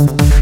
I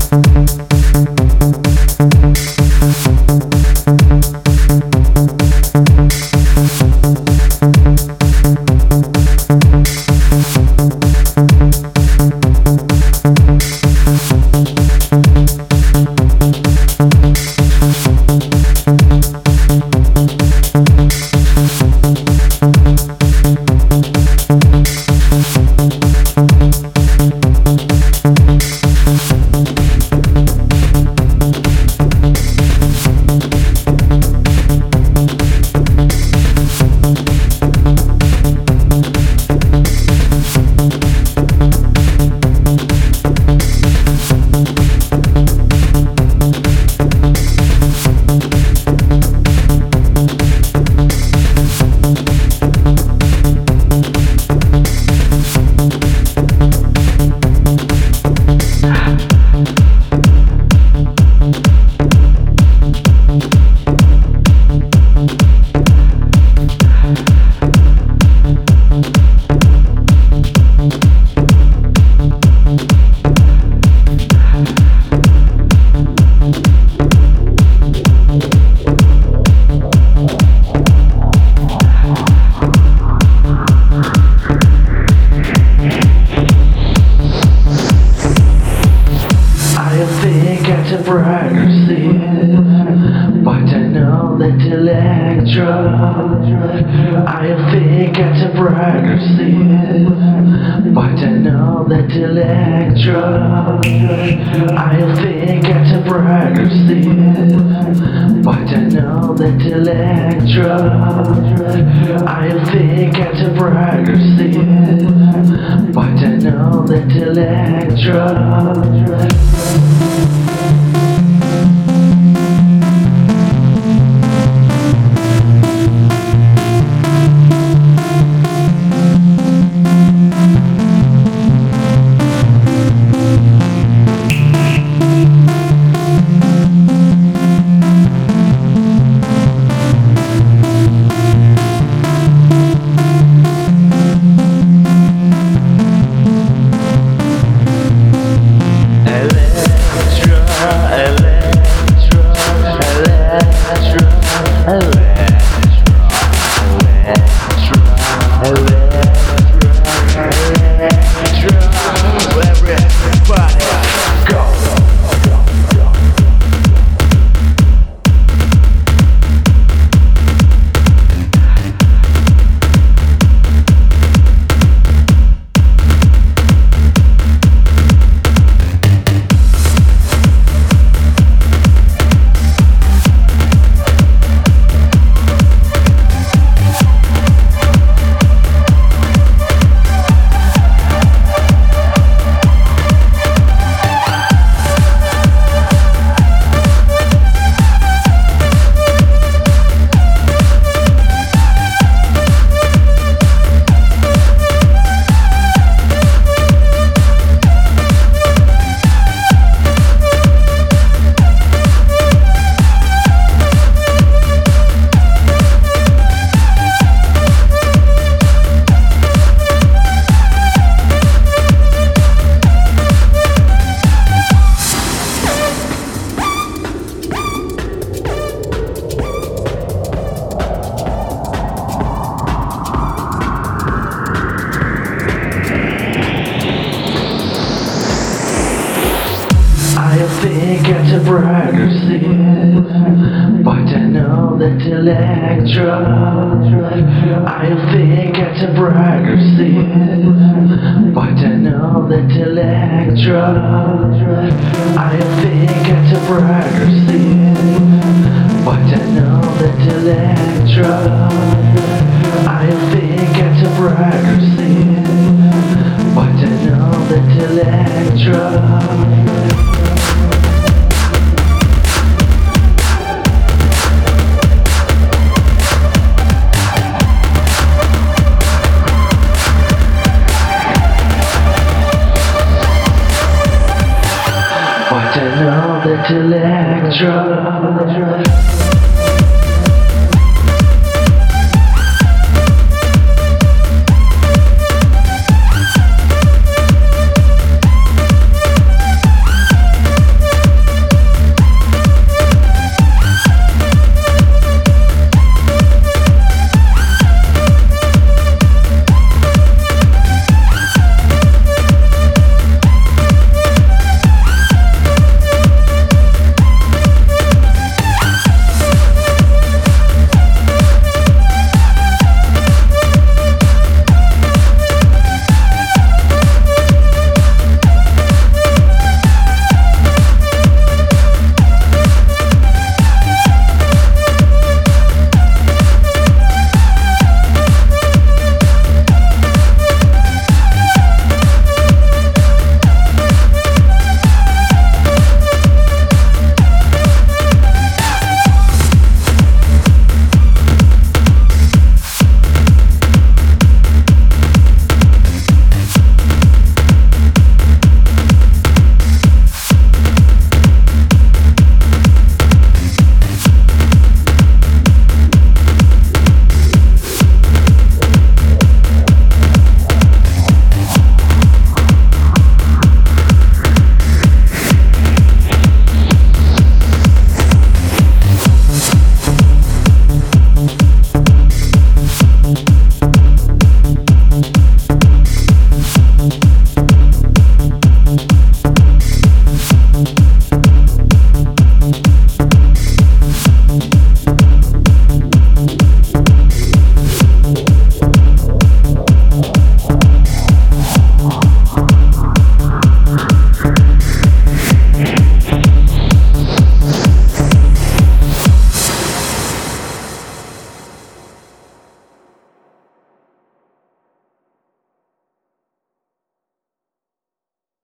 think it's I know that Electra. I think it's a brighter scene, but I know that Electra. I think it's a brighter but I know that Electra. I think it's a brighter but I know that Electra. A brighter scene, but I know that Electra. I think it's a brighter scene, but I know that Electra. I think it's a brighter scene, but I know that Electra. I think it's a brighter scene, but I know that Electra. But